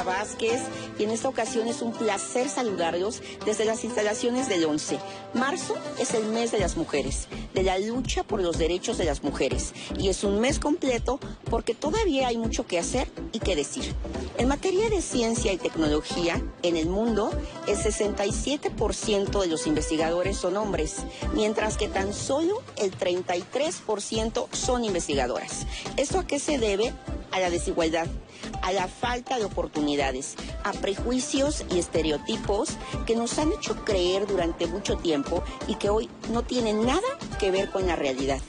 Vázquez y en esta ocasión es un placer saludarlos desde las instalaciones del 11. Marzo es el mes de las mujeres, de la lucha por los derechos de las mujeres y es un mes completo porque todavía hay mucho que hacer y que decir. En materia de ciencia y tecnología, en el mundo, el 67% de los investigadores son hombres, mientras que tan solo el 33% son investigadoras. ¿Esto a qué se debe? A la desigualdad a la falta de oportunidades, a prejuicios y estereotipos que nos han hecho creer durante mucho tiempo y que hoy no tienen nada que ver con la realidad.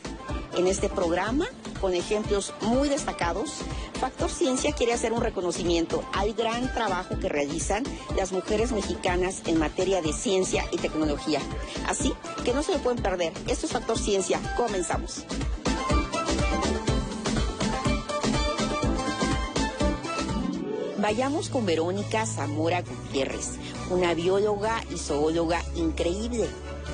En este programa, con ejemplos muy destacados, Factor Ciencia quiere hacer un reconocimiento al gran trabajo que realizan las mujeres mexicanas en materia de ciencia y tecnología. Así que no se lo pueden perder. Esto es Factor Ciencia. Comenzamos. Vayamos con Verónica Zamora Gutiérrez, una bióloga y zoóloga increíble,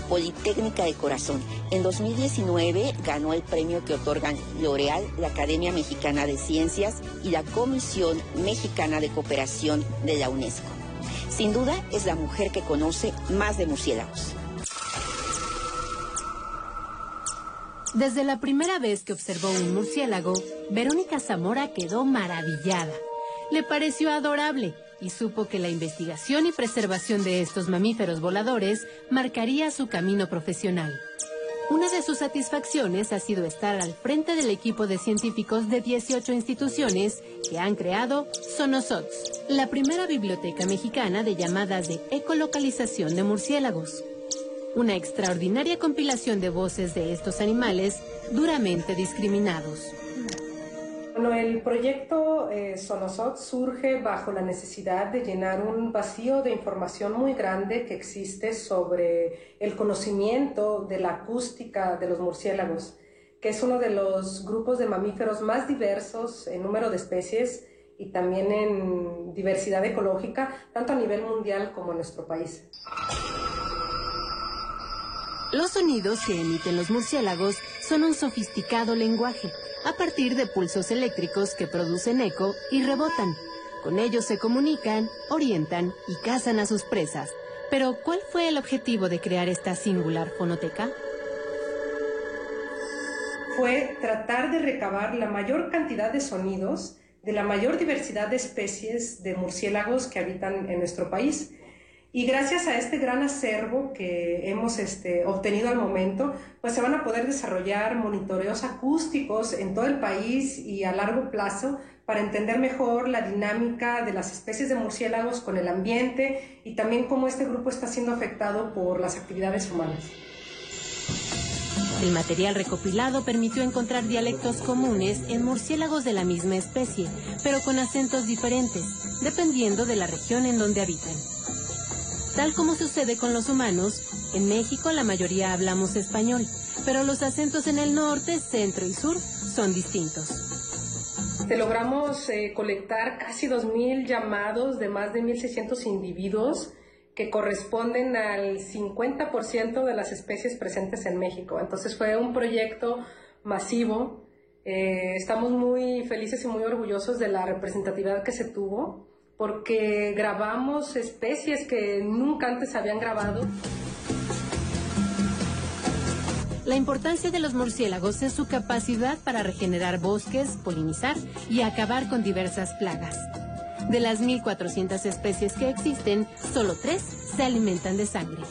Politécnica de Corazón. En 2019 ganó el premio que otorgan L'Oreal, la Academia Mexicana de Ciencias y la Comisión Mexicana de Cooperación de la UNESCO. Sin duda es la mujer que conoce más de murciélagos. Desde la primera vez que observó un murciélago, Verónica Zamora quedó maravillada le pareció adorable y supo que la investigación y preservación de estos mamíferos voladores marcaría su camino profesional. Una de sus satisfacciones ha sido estar al frente del equipo de científicos de 18 instituciones que han creado Sonosots, la primera biblioteca mexicana de llamadas de ecolocalización de murciélagos. Una extraordinaria compilación de voces de estos animales duramente discriminados. Bueno, el proyecto eh, Sonosot surge bajo la necesidad de llenar un vacío de información muy grande que existe sobre el conocimiento de la acústica de los murciélagos, que es uno de los grupos de mamíferos más diversos en número de especies y también en diversidad ecológica, tanto a nivel mundial como en nuestro país. Los sonidos que emiten los murciélagos son un sofisticado lenguaje a partir de pulsos eléctricos que producen eco y rebotan. Con ellos se comunican, orientan y cazan a sus presas. Pero, ¿cuál fue el objetivo de crear esta singular fonoteca? Fue tratar de recabar la mayor cantidad de sonidos de la mayor diversidad de especies de murciélagos que habitan en nuestro país y gracias a este gran acervo que hemos este, obtenido al momento, pues se van a poder desarrollar monitoreos acústicos en todo el país y a largo plazo para entender mejor la dinámica de las especies de murciélagos con el ambiente y también cómo este grupo está siendo afectado por las actividades humanas. El material recopilado permitió encontrar dialectos comunes en murciélagos de la misma especie, pero con acentos diferentes, dependiendo de la región en donde habitan. Tal como sucede con los humanos, en México la mayoría hablamos español, pero los acentos en el norte, centro y sur son distintos. Logramos eh, colectar casi 2.000 llamados de más de 1.600 individuos que corresponden al 50% de las especies presentes en México. Entonces fue un proyecto masivo. Eh, estamos muy felices y muy orgullosos de la representatividad que se tuvo porque grabamos especies que nunca antes habían grabado. La importancia de los murciélagos es su capacidad para regenerar bosques, polinizar y acabar con diversas plagas. De las 1.400 especies que existen, solo tres se alimentan de sangre.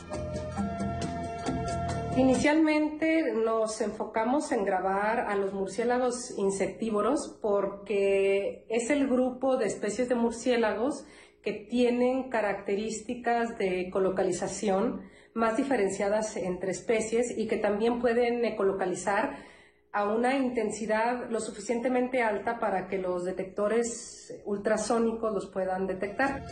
Inicialmente nos enfocamos en grabar a los murciélagos insectívoros porque es el grupo de especies de murciélagos que tienen características de ecolocalización más diferenciadas entre especies y que también pueden ecolocalizar a una intensidad lo suficientemente alta para que los detectores ultrasónicos los puedan detectar.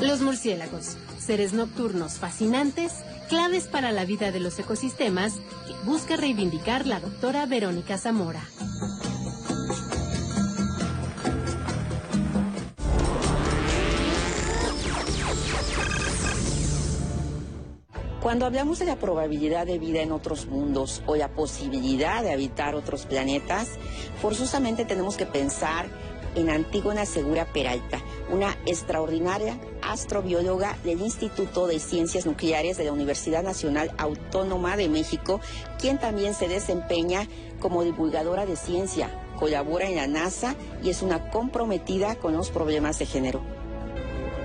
Los murciélagos seres nocturnos fascinantes, claves para la vida de los ecosistemas, que busca reivindicar la doctora Verónica Zamora. Cuando hablamos de la probabilidad de vida en otros mundos o la posibilidad de habitar otros planetas, forzosamente tenemos que pensar en Antígona Segura Peralta, una extraordinaria astrobióloga del Instituto de Ciencias Nucleares de la Universidad Nacional Autónoma de México, quien también se desempeña como divulgadora de ciencia, colabora en la NASA y es una comprometida con los problemas de género.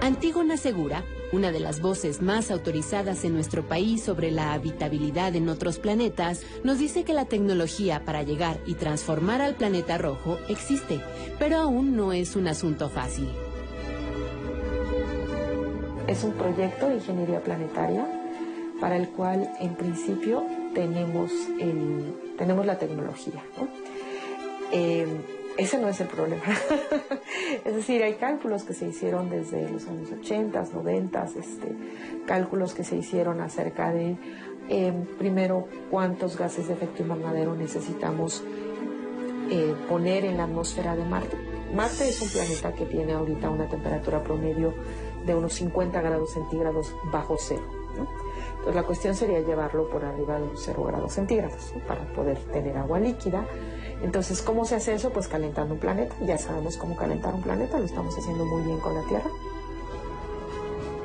Antígona Segura una de las voces más autorizadas en nuestro país sobre la habitabilidad en otros planetas, nos dice que la tecnología para llegar y transformar al planeta rojo existe, pero aún no es un asunto fácil. Es un proyecto de ingeniería planetaria para el cual en principio tenemos, tenemos la tecnología. Eh, ese no es el problema. es decir, hay cálculos que se hicieron desde los años 80, 90, este, cálculos que se hicieron acerca de, em, primero, cuántos gases de efecto invernadero necesitamos eh, poner en la atmósfera de Marte. Marte es un planeta que tiene ahorita una temperatura promedio de unos 50 grados centígrados bajo cero. Entonces la cuestión sería llevarlo por arriba de unos 0 grados centígrados para poder tener agua líquida entonces, ¿cómo se hace eso? Pues calentando un planeta. Ya sabemos cómo calentar un planeta, lo estamos haciendo muy bien con la Tierra.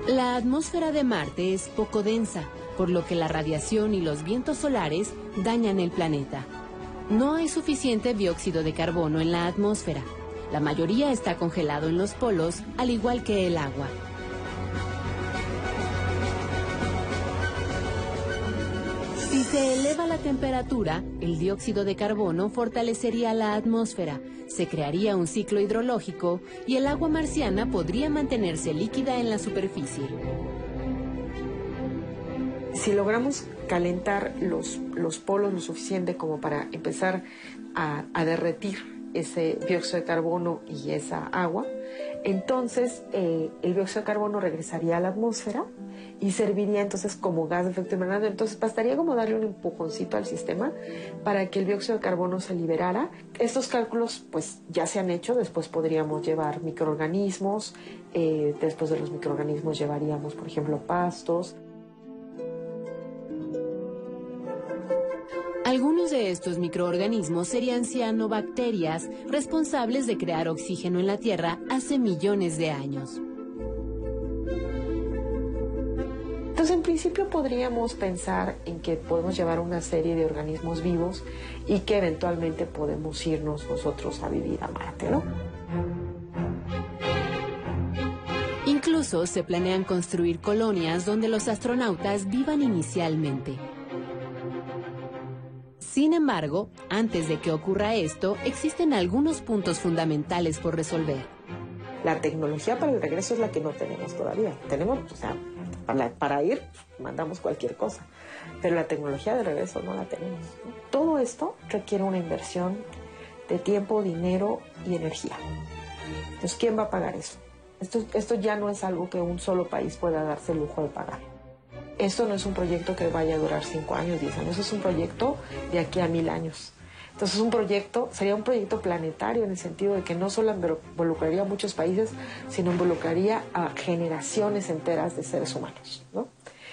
La atmósfera de Marte es poco densa, por lo que la radiación y los vientos solares dañan el planeta. No hay suficiente dióxido de carbono en la atmósfera. La mayoría está congelado en los polos, al igual que el agua. Si se eleva la temperatura, el dióxido de carbono fortalecería la atmósfera, se crearía un ciclo hidrológico y el agua marciana podría mantenerse líquida en la superficie. Si logramos calentar los, los polos lo suficiente como para empezar a, a derretir ese dióxido de carbono y esa agua, entonces eh, el dióxido de carbono regresaría a la atmósfera y serviría entonces como gas de efecto invernadero. Entonces bastaría como darle un empujoncito al sistema para que el dióxido de carbono se liberara. Estos cálculos pues ya se han hecho, después podríamos llevar microorganismos, eh, después de los microorganismos llevaríamos por ejemplo pastos, de estos microorganismos serían cianobacterias responsables de crear oxígeno en la Tierra hace millones de años. Entonces, en principio podríamos pensar en que podemos llevar una serie de organismos vivos y que eventualmente podemos irnos nosotros a vivir a Marte, ¿no? Incluso se planean construir colonias donde los astronautas vivan inicialmente. Sin embargo, antes de que ocurra esto, existen algunos puntos fundamentales por resolver. La tecnología para el regreso es la que no tenemos todavía. Tenemos, o sea, para, ir mandamos cualquier cosa, pero la tecnología de regreso no la tenemos. Todo esto requiere una inversión de tiempo, dinero y energía. Entonces, ¿quién va a pagar eso? Esto, esto ya no es algo que un solo país pueda darse el lujo de pagar esto no es un proyecto que vaya a durar 5 años, 10 años, es un proyecto de aquí a mil años. Entonces un proyecto, sería un proyecto planetario en el sentido de que no solo involucraría a muchos países, sino involucraría a generaciones enteras de seres humanos, ¿no?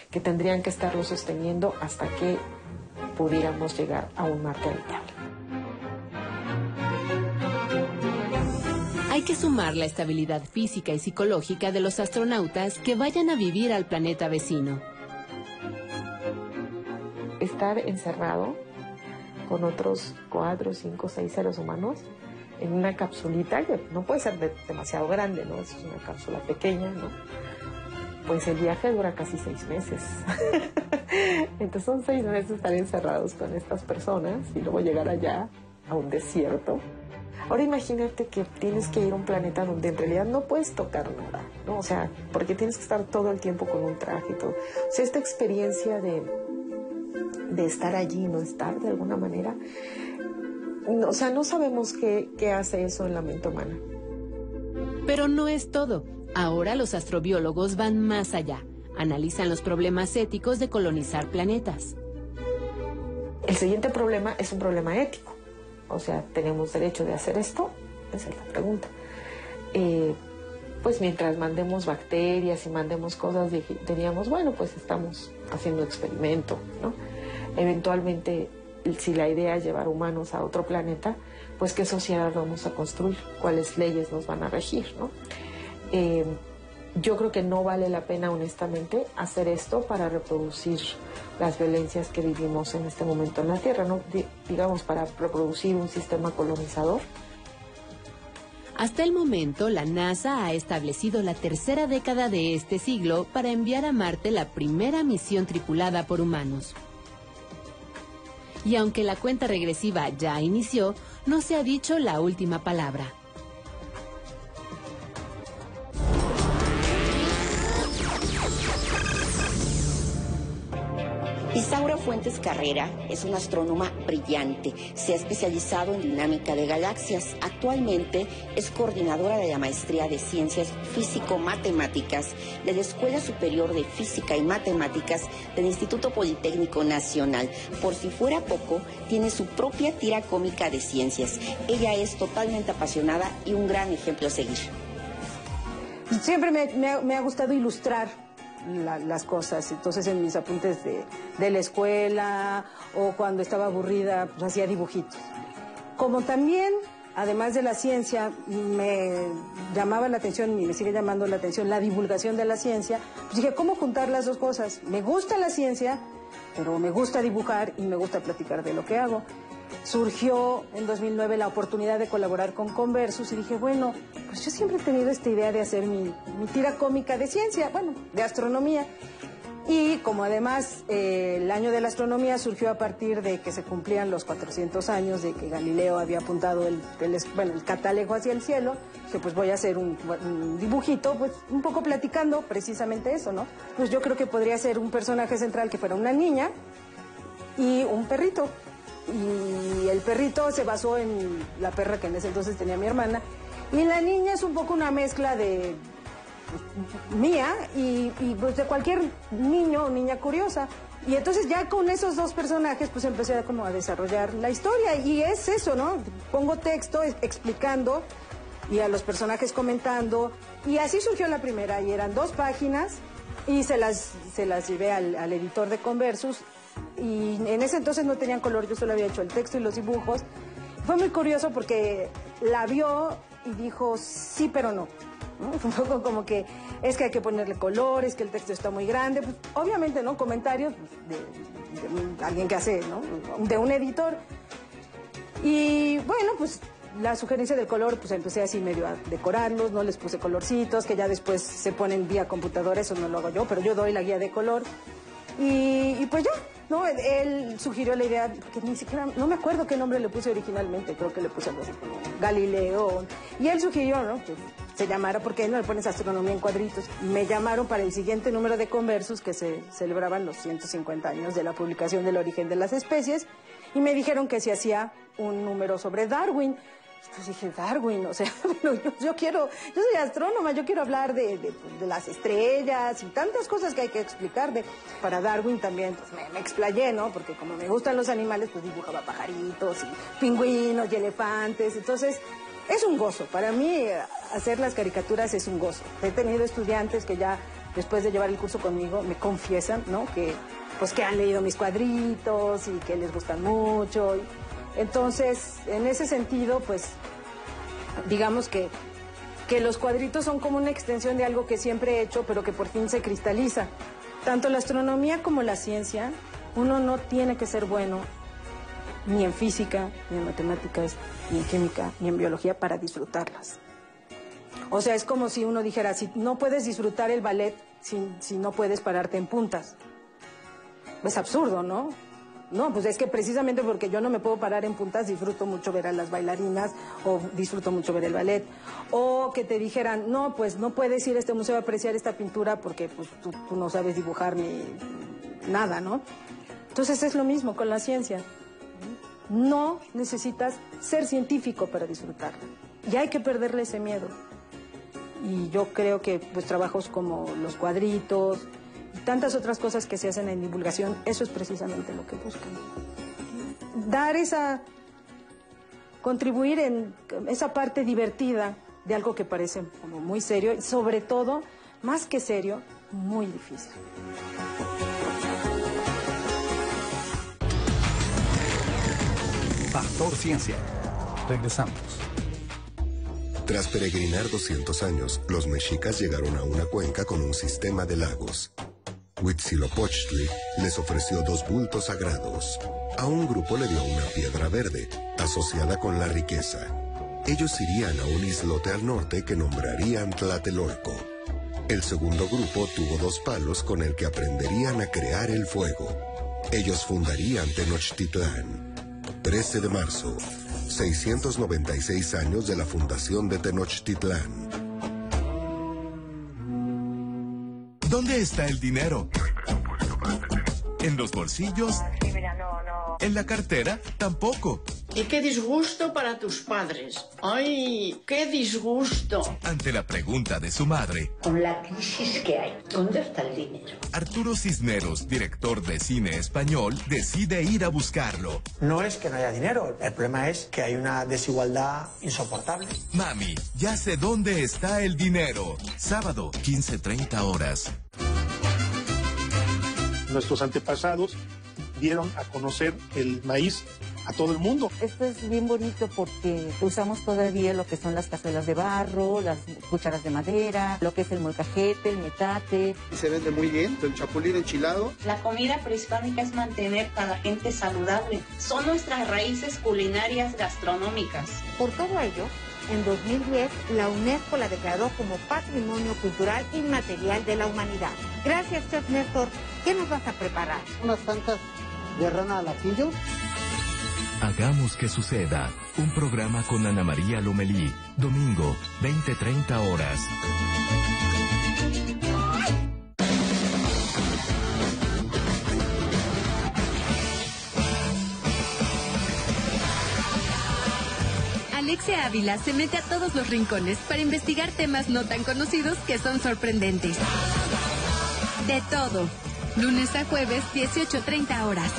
que tendrían que estarlo sosteniendo hasta que pudiéramos llegar a un Marte habitable. Hay que sumar la estabilidad física y psicológica de los astronautas que vayan a vivir al planeta vecino estar encerrado con otros cuatro, cinco, seis seres humanos en una capsulita que no puede ser demasiado grande, ¿no? Es una cápsula pequeña, ¿no? Pues el viaje dura casi seis meses. Entonces son seis meses estar encerrados con estas personas y luego llegar allá a un desierto. Ahora imagínate que tienes que ir a un planeta donde en realidad no puedes tocar nada, ¿no? O sea, porque tienes que estar todo el tiempo con un traje y todo. O sea, esta experiencia de de estar allí, no estar de alguna manera. o sea, no sabemos qué, qué hace eso en la mente humana. Pero no es todo. Ahora los astrobiólogos van más allá. Analizan los problemas éticos de colonizar planetas. El siguiente problema es un problema ético. O sea, ¿tenemos derecho de hacer esto? Esa es la pregunta. Eh, pues mientras mandemos bacterias y mandemos cosas, diríamos, bueno, pues estamos haciendo experimento, ¿no? Eventualmente, si la idea es llevar humanos a otro planeta, pues qué sociedad vamos a construir, cuáles leyes nos van a regir, ¿no? Eh, yo creo que no vale la pena, honestamente, hacer esto para reproducir las violencias que vivimos en este momento en la Tierra, ¿no? digamos, para reproducir un sistema colonizador. Hasta el momento, la NASA ha establecido la tercera década de este siglo para enviar a Marte la primera misión tripulada por humanos. Y aunque la cuenta regresiva ya inició, no se ha dicho la última palabra. Isaura Fuentes Carrera es una astrónoma brillante. Se ha especializado en dinámica de galaxias. Actualmente es coordinadora de la maestría de Ciencias Físico-Matemáticas de la Escuela Superior de Física y Matemáticas del Instituto Politécnico Nacional. Por si fuera poco, tiene su propia tira cómica de ciencias. Ella es totalmente apasionada y un gran ejemplo a seguir. Siempre me, ha gustado ilustrar las cosas. Entonces en mis apuntes de, la escuela o cuando estaba aburrida, pues hacía dibujitos. Como también, además de la ciencia, me llamaba la atención y me sigue llamando la atención la divulgación de la ciencia, pues dije, ¿cómo juntar las dos cosas? Me gusta la ciencia, pero me gusta dibujar y me gusta platicar de lo que hago surgió en 2009 la oportunidad de colaborar con Conversus y dije, bueno, pues yo siempre he tenido esta idea de hacer mi, tira cómica de ciencia, bueno, de astronomía. Y como además eh, el año de la astronomía surgió a partir de que se cumplían los 400 años de que Galileo había apuntado el, bueno, el catalejo hacia el cielo, dije, pues voy a hacer un, un, dibujito, pues un poco platicando precisamente eso, ¿no? Pues yo creo que podría ser un personaje central que fuera una niña y un perrito y el perrito se basó en la perra que en ese entonces tenía mi hermana. Y la niña es un poco una mezcla de pues, mía y, pues, de cualquier niño o niña curiosa. Y entonces ya con esos dos personajes pues empecé a, como a desarrollar la historia y es eso, ¿no? Pongo texto explicando y a los personajes comentando y así surgió la primera y eran dos páginas y se las, se las llevé al, al editor de Conversus y en ese entonces no tenían color, yo solo había hecho el texto y los dibujos. Fue muy curioso porque la vio y dijo sí, pero no. Un poco como que es que hay que ponerle colores, que el texto está muy grande. Pues, obviamente, ¿no? Comentarios de, alguien que hace, ¿no? De un editor. Y bueno, pues la sugerencia del color, pues empecé así medio a decorarlos, no les puse colorcitos, que ya después se ponen vía computadora, eso no lo hago yo, pero yo doy la guía de color. Y pues ya, no, él sugirió la idea, que ni siquiera, no me acuerdo qué nombre le puse originalmente, creo que le puse algo así como Galileo. Y él sugirió, ¿no? Que se llamara, porque él no le pones astronomía en cuadritos. Me llamaron para el siguiente número de Conversus, que se celebraban los 150 años de la publicación del origen de las especies, y me dijeron que se hacía un número sobre Darwin. Pues dije, Darwin, o sea, yo, quiero, yo soy astrónoma, yo quiero hablar de, las estrellas y tantas cosas que hay que explicar. De, para Darwin también, pues me, explayé, ¿no? Porque como me gustan los animales, pues dibujaba pajaritos y pingüinos y elefantes. Entonces, es un gozo. Para mí, hacer las caricaturas es un gozo. He tenido estudiantes que ya, después de llevar el curso conmigo, me confiesan, ¿no? Que, pues que han leído mis cuadritos y que les gustan mucho. Entonces, en ese sentido, pues, digamos que, que los cuadritos son como una extensión de algo que siempre he hecho, pero que por fin se cristaliza. Tanto la astronomía como la ciencia, uno no tiene que ser bueno ni en física, ni en matemáticas, ni en química, ni en biología para disfrutarlas. O sea, es como si uno dijera, si no puedes disfrutar el ballet si, si no puedes pararte en puntas. Es absurdo, ¿no? No, pues es que precisamente porque yo no me puedo parar en puntas, disfruto mucho ver a las bailarinas o disfruto mucho ver el ballet. O que te dijeran, no, pues no puedes ir a este museo a apreciar esta pintura porque pues, tú, no sabes dibujar ni nada, ¿no? Entonces es lo mismo con la ciencia. No necesitas ser científico para disfrutarla. Y hay que perderle ese miedo. Y yo creo que pues trabajos como los cuadritos, tantas otras cosas que se hacen en divulgación, eso es precisamente lo que buscan. Dar esa, contribuir en esa parte divertida de algo que parece como muy serio y sobre todo, más que serio, muy difícil. Factor Ciencia Regresamos. Tras peregrinar 200 años, los mexicas llegaron a una cuenca con un sistema de lagos. Huitzilopochtli les ofreció dos bultos sagrados. A un grupo le dio una piedra verde, asociada con la riqueza. Ellos irían a un islote al norte que nombrarían Tlatelolco. El segundo grupo tuvo dos palos con el que aprenderían a crear el fuego. Ellos fundarían Tenochtitlán. 13 de marzo, 696 años de la fundación de Tenochtitlán. ¿Dónde está el dinero? ¿En los bolsillos? ¿En la cartera? Tampoco. Y qué disgusto para tus padres. ¡Ay, qué disgusto! Ante la pregunta de su madre, Con la crisis que hay, ¿dónde está el dinero? Arturo Cisneros, director de cine español, decide ir a buscarlo. No es que no haya dinero, el problema es que hay una desigualdad insoportable. Mami, ya sé dónde está el dinero. Sábado, 15.30 horas. Nuestros antepasados dieron a conocer el maíz a todo el mundo. Esto es bien bonito porque usamos todavía lo que son las cazuelas de barro, las cucharas de madera, lo que es el molcajete, el metate. Se vende muy bien, el chapulín enchilado. La comida prehispánica es mantener a la gente saludable. Son nuestras raíces culinarias gastronómicas. Por todo ello, en 2010 la UNESCO la declaró como Patrimonio Cultural Inmaterial de la Humanidad. Gracias, Chef Néstor. ¿Qué nos vas a preparar? Unas tantas de rana al ajillo. Hagamos que suceda. Un programa con Ana María Lomelí. Domingo, 20-30 horas. Alexia Ávila se mete a todos los rincones para investigar temas no tan conocidos que son sorprendentes. De todo. Lunes a jueves, 18.30 horas.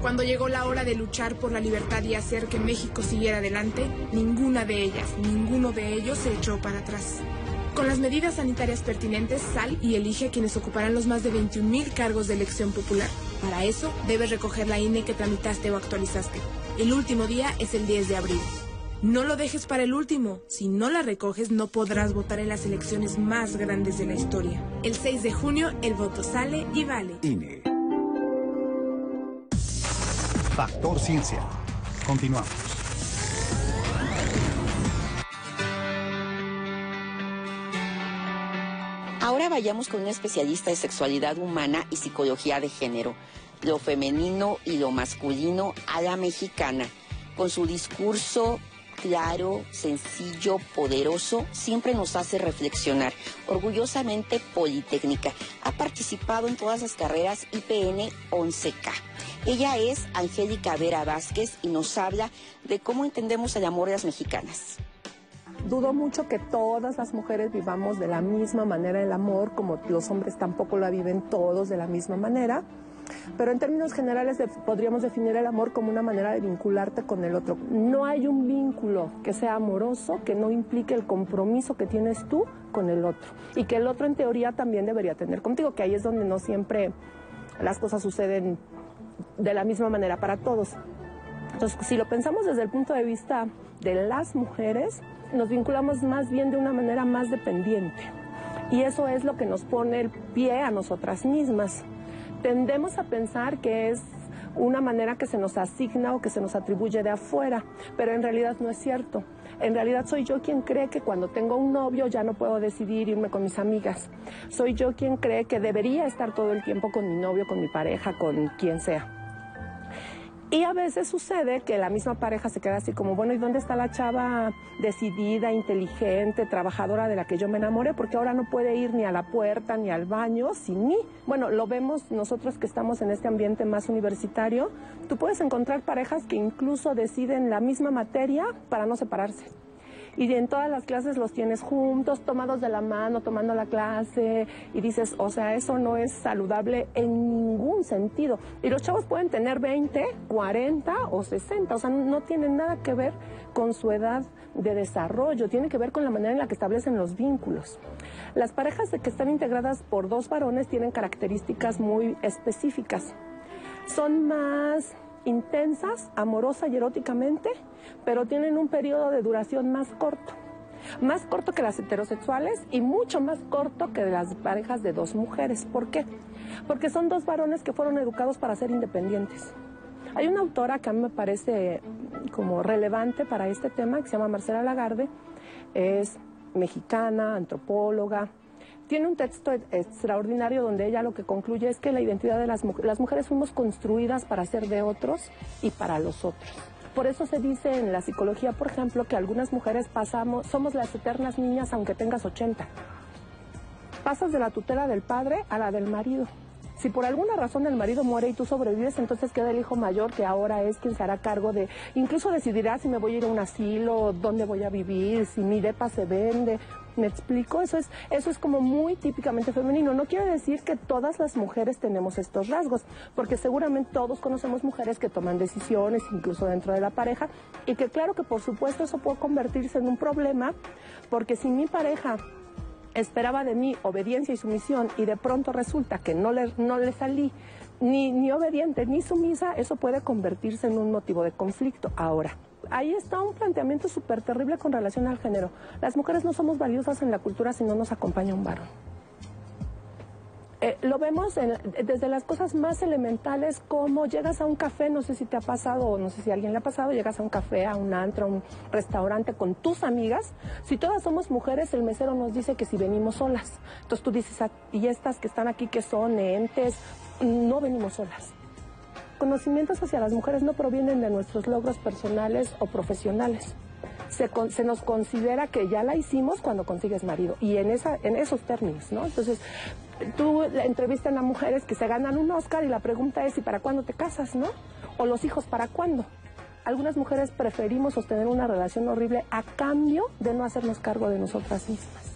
Cuando llegó la hora de luchar por la libertad y hacer que México siguiera adelante, ninguna de ellas, ninguno de ellos se echó para atrás. Con las medidas sanitarias pertinentes, sal y elige a quienes ocuparán los más de 21.000 cargos de elección popular. Para eso, debes recoger la INE que tramitaste o actualizaste. El último día es el 10 de abril. No lo dejes para el último. Si no la recoges, no podrás votar en las elecciones más grandes de la historia. El 6 de junio, el voto sale y vale. INE. Factor Ciencia. Continuamos. Ahora vayamos con un especialista de sexualidad humana y psicología de género, lo femenino y lo masculino a la mexicana. Con su discurso claro, sencillo, poderoso, siempre nos hace reflexionar. Orgullosamente Politécnica. Ha participado en todas las carreras IPN 11K. Ella es Angélica Vera Vázquez y nos habla de cómo entendemos el amor de las mexicanas. Dudo mucho que todas las mujeres vivamos de la misma manera el amor, como los hombres tampoco lo viven todos de la misma manera. Pero en términos generales podríamos definir el amor como una manera de vincularte con el otro. No hay un vínculo que sea amoroso que no implique el compromiso que tienes tú con el otro y que el otro en teoría también debería tener contigo, que ahí es donde no siempre las cosas suceden de la misma manera para todos. Entonces, si lo pensamos desde el punto de vista de las mujeres, nos vinculamos más bien de una manera más dependiente. Y eso es lo que nos pone el pie a nosotras mismas. Tendemos a pensar que es una manera que se nos asigna o que se nos atribuye de afuera, pero en realidad no es cierto. En realidad soy yo quien cree que cuando tengo un novio ya no puedo decidir irme con mis amigas. Soy yo quien cree que debería estar todo el tiempo con mi novio, con mi pareja, con quien sea. Y a veces sucede que la misma pareja se queda así como, bueno, ¿y dónde está la chava decidida, inteligente, trabajadora de la que yo me enamoré? Porque ahora no puede ir ni a la puerta ni al baño sin mí. Bueno, lo vemos nosotros que estamos en este ambiente más universitario. Tú puedes encontrar parejas que incluso deciden la misma materia para no separarse. Y en todas las clases los tienes juntos, tomados de la mano, tomando la clase, y dices, o sea, eso no es saludable en ningún sentido. Y los chavos pueden tener 20, 40 o 60, o sea, no tienen nada que ver con su edad de desarrollo, tiene que ver con la manera en la que establecen los vínculos. Las parejas que están integradas por dos varones tienen características muy específicas. Son más intensas, amorosa y eróticamente, pero tienen un periodo de duración más corto. Más corto que las heterosexuales y mucho más corto que las parejas de dos mujeres. ¿Por qué? Porque son dos varones que fueron educados para ser independientes. Hay una autora que a mí me parece como relevante para este tema, que se llama Marcela Lagarde, es mexicana, antropóloga, tiene un texto extraordinario donde ella lo que concluye es que la identidad de las mujeres, las mujeres fuimos construidas para ser de otros y para los otros. Por eso se dice en la psicología, por ejemplo, que algunas mujeres pasamos, somos las eternas niñas aunque tengas 80. Pasas de la tutela del padre a la del marido. Si por alguna razón el marido muere y tú sobrevives, entonces queda el hijo mayor que ahora es quien se hará cargo de, incluso decidirá si me voy a ir a un asilo, dónde voy a vivir, si mi depa se vende. ¿Me explico? Eso es, eso es como muy típicamente femenino. No quiere decir que todas las mujeres tenemos estos rasgos, porque seguramente todos conocemos mujeres que toman decisiones, incluso dentro de la pareja, y que claro que por supuesto eso puede convertirse en un problema, porque si mi pareja esperaba de mí obediencia y sumisión y de pronto resulta que no le, no le salí ni, ni obediente ni sumisa, eso puede convertirse en un motivo de conflicto. Ahora, ahí está un planteamiento súper terrible con relación al género. Las mujeres no somos valiosas en la cultura si no nos acompaña un varón. Eh, lo vemos desde las cosas más elementales como llegas a un café, no sé si te ha pasado o no sé si a alguien le ha pasado, llegas a un café, a un antro, a un restaurante con tus amigas. Si todas somos mujeres, el mesero nos dice que si venimos solas. Entonces tú dices, ah, y estas que están aquí que son entes, no venimos solas. Conocimientos hacia las mujeres no provienen de nuestros logros personales o profesionales. Se, se, nos considera que ya la hicimos cuando consigues marido y en, esa, en esos términos, ¿no? Entonces, tú entrevistas a mujeres que se ganan un Oscar y la pregunta es, ¿y para cuándo te casas, no? O los hijos, ¿para cuándo? Algunas mujeres preferimos sostener una relación horrible a cambio de no hacernos cargo de nosotras mismas.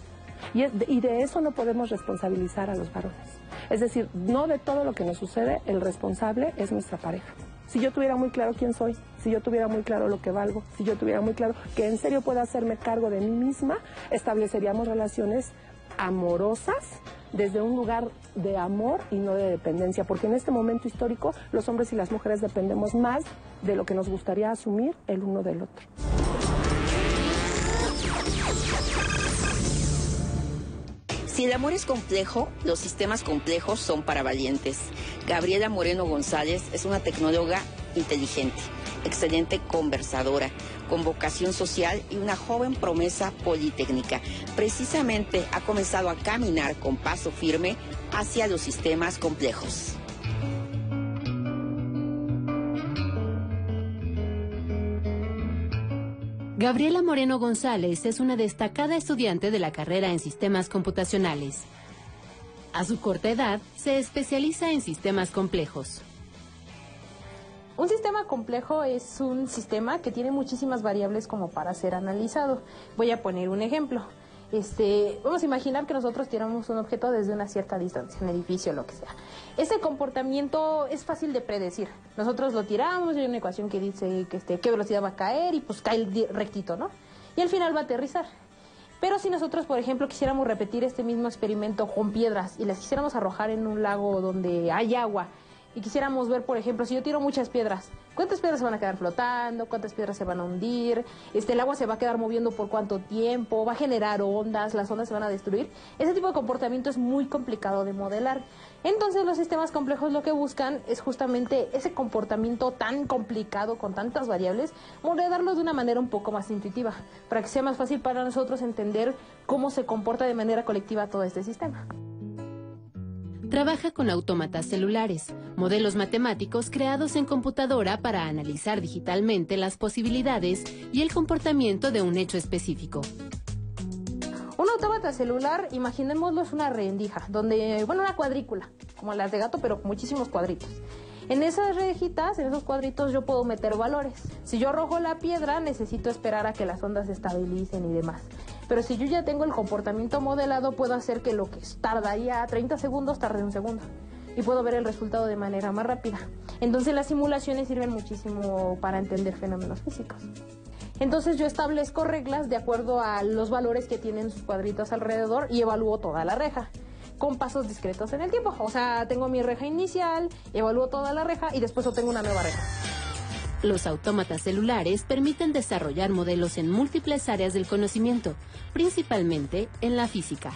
Y, y de eso no podemos responsabilizar a los varones. Es decir, no de todo lo que nos sucede, el responsable es nuestra pareja. Si yo tuviera muy claro quién soy, si yo tuviera muy claro lo que valgo, si yo tuviera muy claro que en serio puedo hacerme cargo de mí misma, estableceríamos relaciones amorosas desde un lugar de amor y no de dependencia, porque en este momento histórico los hombres y las mujeres dependemos más de lo que nos gustaría asumir el uno del otro. Si el amor es complejo, los sistemas complejos son para valientes. Gabriela Moreno González es una tecnóloga inteligente, excelente conversadora, con vocación social y una joven promesa politécnica. Precisamente ha comenzado a caminar con paso firme hacia los sistemas complejos. Gabriela Moreno González es una destacada estudiante de la carrera en sistemas computacionales. A su corta edad, se especializa en sistemas complejos. Un sistema complejo es un sistema que tiene muchísimas variables como para ser analizado. Voy a poner un ejemplo. Este, vamos a imaginar que nosotros tiramos un objeto desde una cierta distancia, un edificio, lo que sea. Ese comportamiento es fácil de predecir. Nosotros lo tiramos, hay una ecuación que dice que este, qué velocidad va a caer y pues cae rectito, ¿no? Y al final va a aterrizar. Pero si nosotros, por ejemplo, quisiéramos repetir este mismo experimento con piedras y las quisiéramos arrojar en un lago donde hay agua y quisiéramos ver, por ejemplo, si yo tiro muchas piedras, ¿cuántas piedras se van a quedar flotando? ¿Cuántas piedras se van a hundir? Este, ¿El agua se va a quedar moviendo por cuánto tiempo? ¿Va a generar ondas? ¿Las ondas se van a destruir? Ese tipo de comportamiento es muy complicado de modelar. Entonces los sistemas complejos lo que buscan es justamente ese comportamiento tan complicado con tantas variables, modelarlo de una manera un poco más intuitiva, para que sea más fácil para nosotros entender cómo se comporta de manera colectiva todo este sistema. Trabaja con autómatas celulares, modelos matemáticos creados en computadora para analizar digitalmente las posibilidades y el comportamiento de un hecho específico. Un autómata celular, imaginémoslo, es una rendija, donde, bueno, una cuadrícula, como las de gato, pero con muchísimos cuadritos. En esas rejitas, en esos cuadritos, yo puedo meter valores. Si yo arrojo la piedra, necesito esperar a que las ondas se estabilicen y demás. Pero si yo ya tengo el comportamiento modelado, puedo hacer que lo que tardaría 30 segundos tarde un segundo. Y puedo ver el resultado de manera más rápida. Entonces las simulaciones sirven muchísimo para entender fenómenos físicos. Entonces yo establezco reglas de acuerdo a los valores que tienen sus cuadritos alrededor y evalúo toda la reja con pasos discretos en el tiempo. O sea, tengo mi reja inicial, evalúo toda la reja y después obtengo una nueva reja. Los autómatas celulares permiten desarrollar modelos en múltiples áreas del conocimiento, principalmente en la física.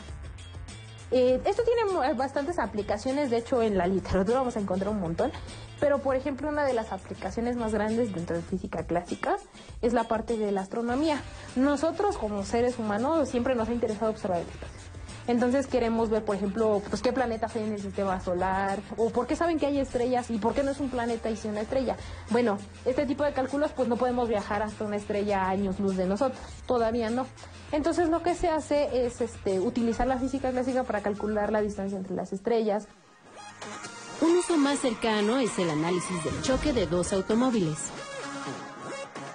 Eh, esto tiene bastantes aplicaciones, de hecho en la literatura vamos a encontrar un montón, pero por ejemplo una de las aplicaciones más grandes dentro de física clásica es la parte de la astronomía. Nosotros como seres humanos siempre nos ha interesado observar el espacio. Entonces queremos ver, por ejemplo, pues qué planetas hay en el sistema solar, o por qué saben que hay estrellas y por qué no es un planeta y si una estrella. Bueno, este tipo de cálculos pues no podemos viajar hasta una estrella a años luz de nosotros, todavía no. Entonces lo que se hace es este, utilizar la física clásica para calcular la distancia entre las estrellas. Un uso más cercano es el análisis del choque de dos automóviles.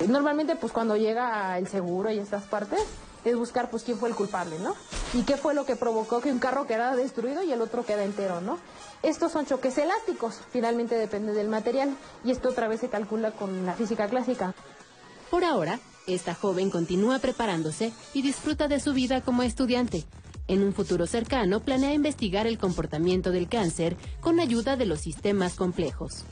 Normalmente pues cuando llega el seguro y estas partes, es buscar pues quién fue el culpable, ¿no? Y qué fue lo que provocó que un carro quedara destruido y el otro queda entero, ¿no? Estos son choques elásticos, finalmente depende del material y esto otra vez se calcula con la física clásica. Por ahora, esta joven continúa preparándose y disfruta de su vida como estudiante. En un futuro cercano planea investigar el comportamiento del cáncer con ayuda de los sistemas complejos.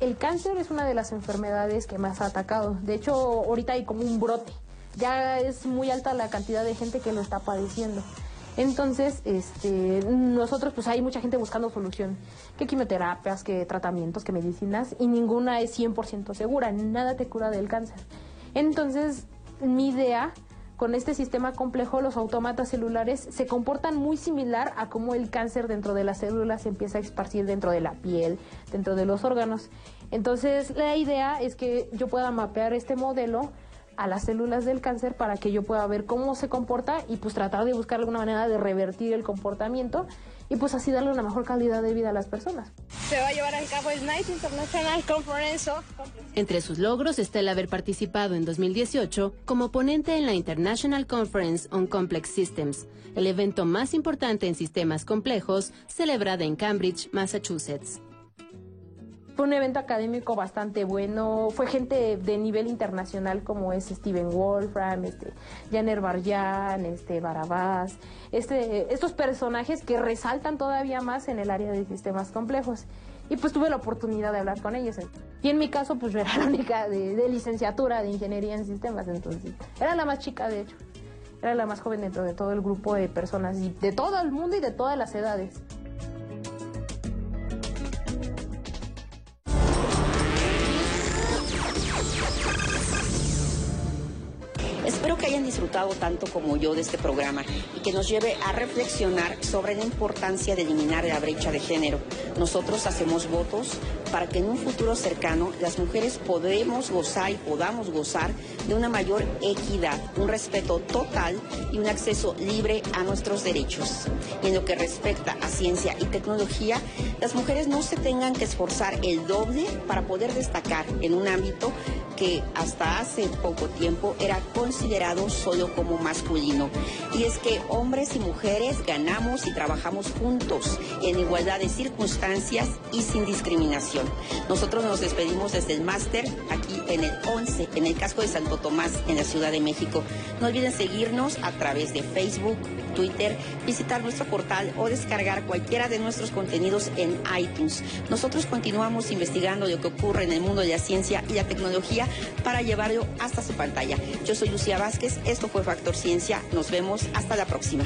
El cáncer es una de las enfermedades que más ha atacado. De hecho, ahorita hay como un brote ya es muy alta la cantidad de gente que lo está padeciendo. Entonces, este, nosotros pues hay mucha gente buscando solución, que quimioterapias, que tratamientos, que medicinas, y ninguna es 100% segura, nada te cura del cáncer. Entonces, mi idea con este sistema complejo, los autómatas celulares se comportan muy similar a cómo el cáncer dentro de las células se empieza a esparcir dentro de la piel, dentro de los órganos. Entonces, la idea es que yo pueda mapear este modelo a las células del cáncer para que yo pueda ver cómo se comporta y pues tratar de buscar alguna manera de revertir el comportamiento y pues así darle una mejor calidad de vida a las personas. Se va a llevar a cabo el Night International Conference Entre sus logros está el haber participado en 2018 como ponente en la International Conference on Complex Systems, el evento más importante en sistemas complejos celebrada en Cambridge, Massachusetts. Fue un evento académico bastante bueno, fue gente de nivel internacional como es Steven Wolfram, este, Janer Barjan, este, Barabás, este, estos personajes que resaltan todavía más en el área de sistemas complejos. Y pues tuve la oportunidad de hablar con ellos. Y en mi caso, pues yo era la única de, de licenciatura de ingeniería en sistemas, entonces era la más chica de hecho. Era la más joven dentro de todo el grupo de personas y de todo el mundo y de todas las edades. Disfrutado tanto como yo de este programa y que nos lleve a reflexionar sobre la importancia de eliminar la brecha de género. Nosotros hacemos votos para que en un futuro cercano las mujeres podamos gozar y podamos gozar de una mayor equidad, un respeto total y un acceso libre a nuestros derechos. Y en lo que respecta a ciencia y tecnología, las mujeres no se tengan que esforzar el doble para poder destacar en un ámbito que hasta hace poco tiempo era considerado solo como masculino. Y es que hombres y mujeres ganamos y trabajamos juntos en igualdad de circunstancias y sin discriminación. Nosotros nos despedimos desde el máster aquí en el 11, en el casco de Santo Tomás, en la Ciudad de México. No olviden seguirnos a través de Facebook, Twitter, visitar nuestro portal o descargar cualquiera de nuestros contenidos en iTunes. Nosotros continuamos investigando lo que ocurre en el mundo de la ciencia y la tecnología para llevarlo hasta su pantalla. Yo soy Lucía Vázquez, esto fue Factor Ciencia, nos vemos hasta la próxima.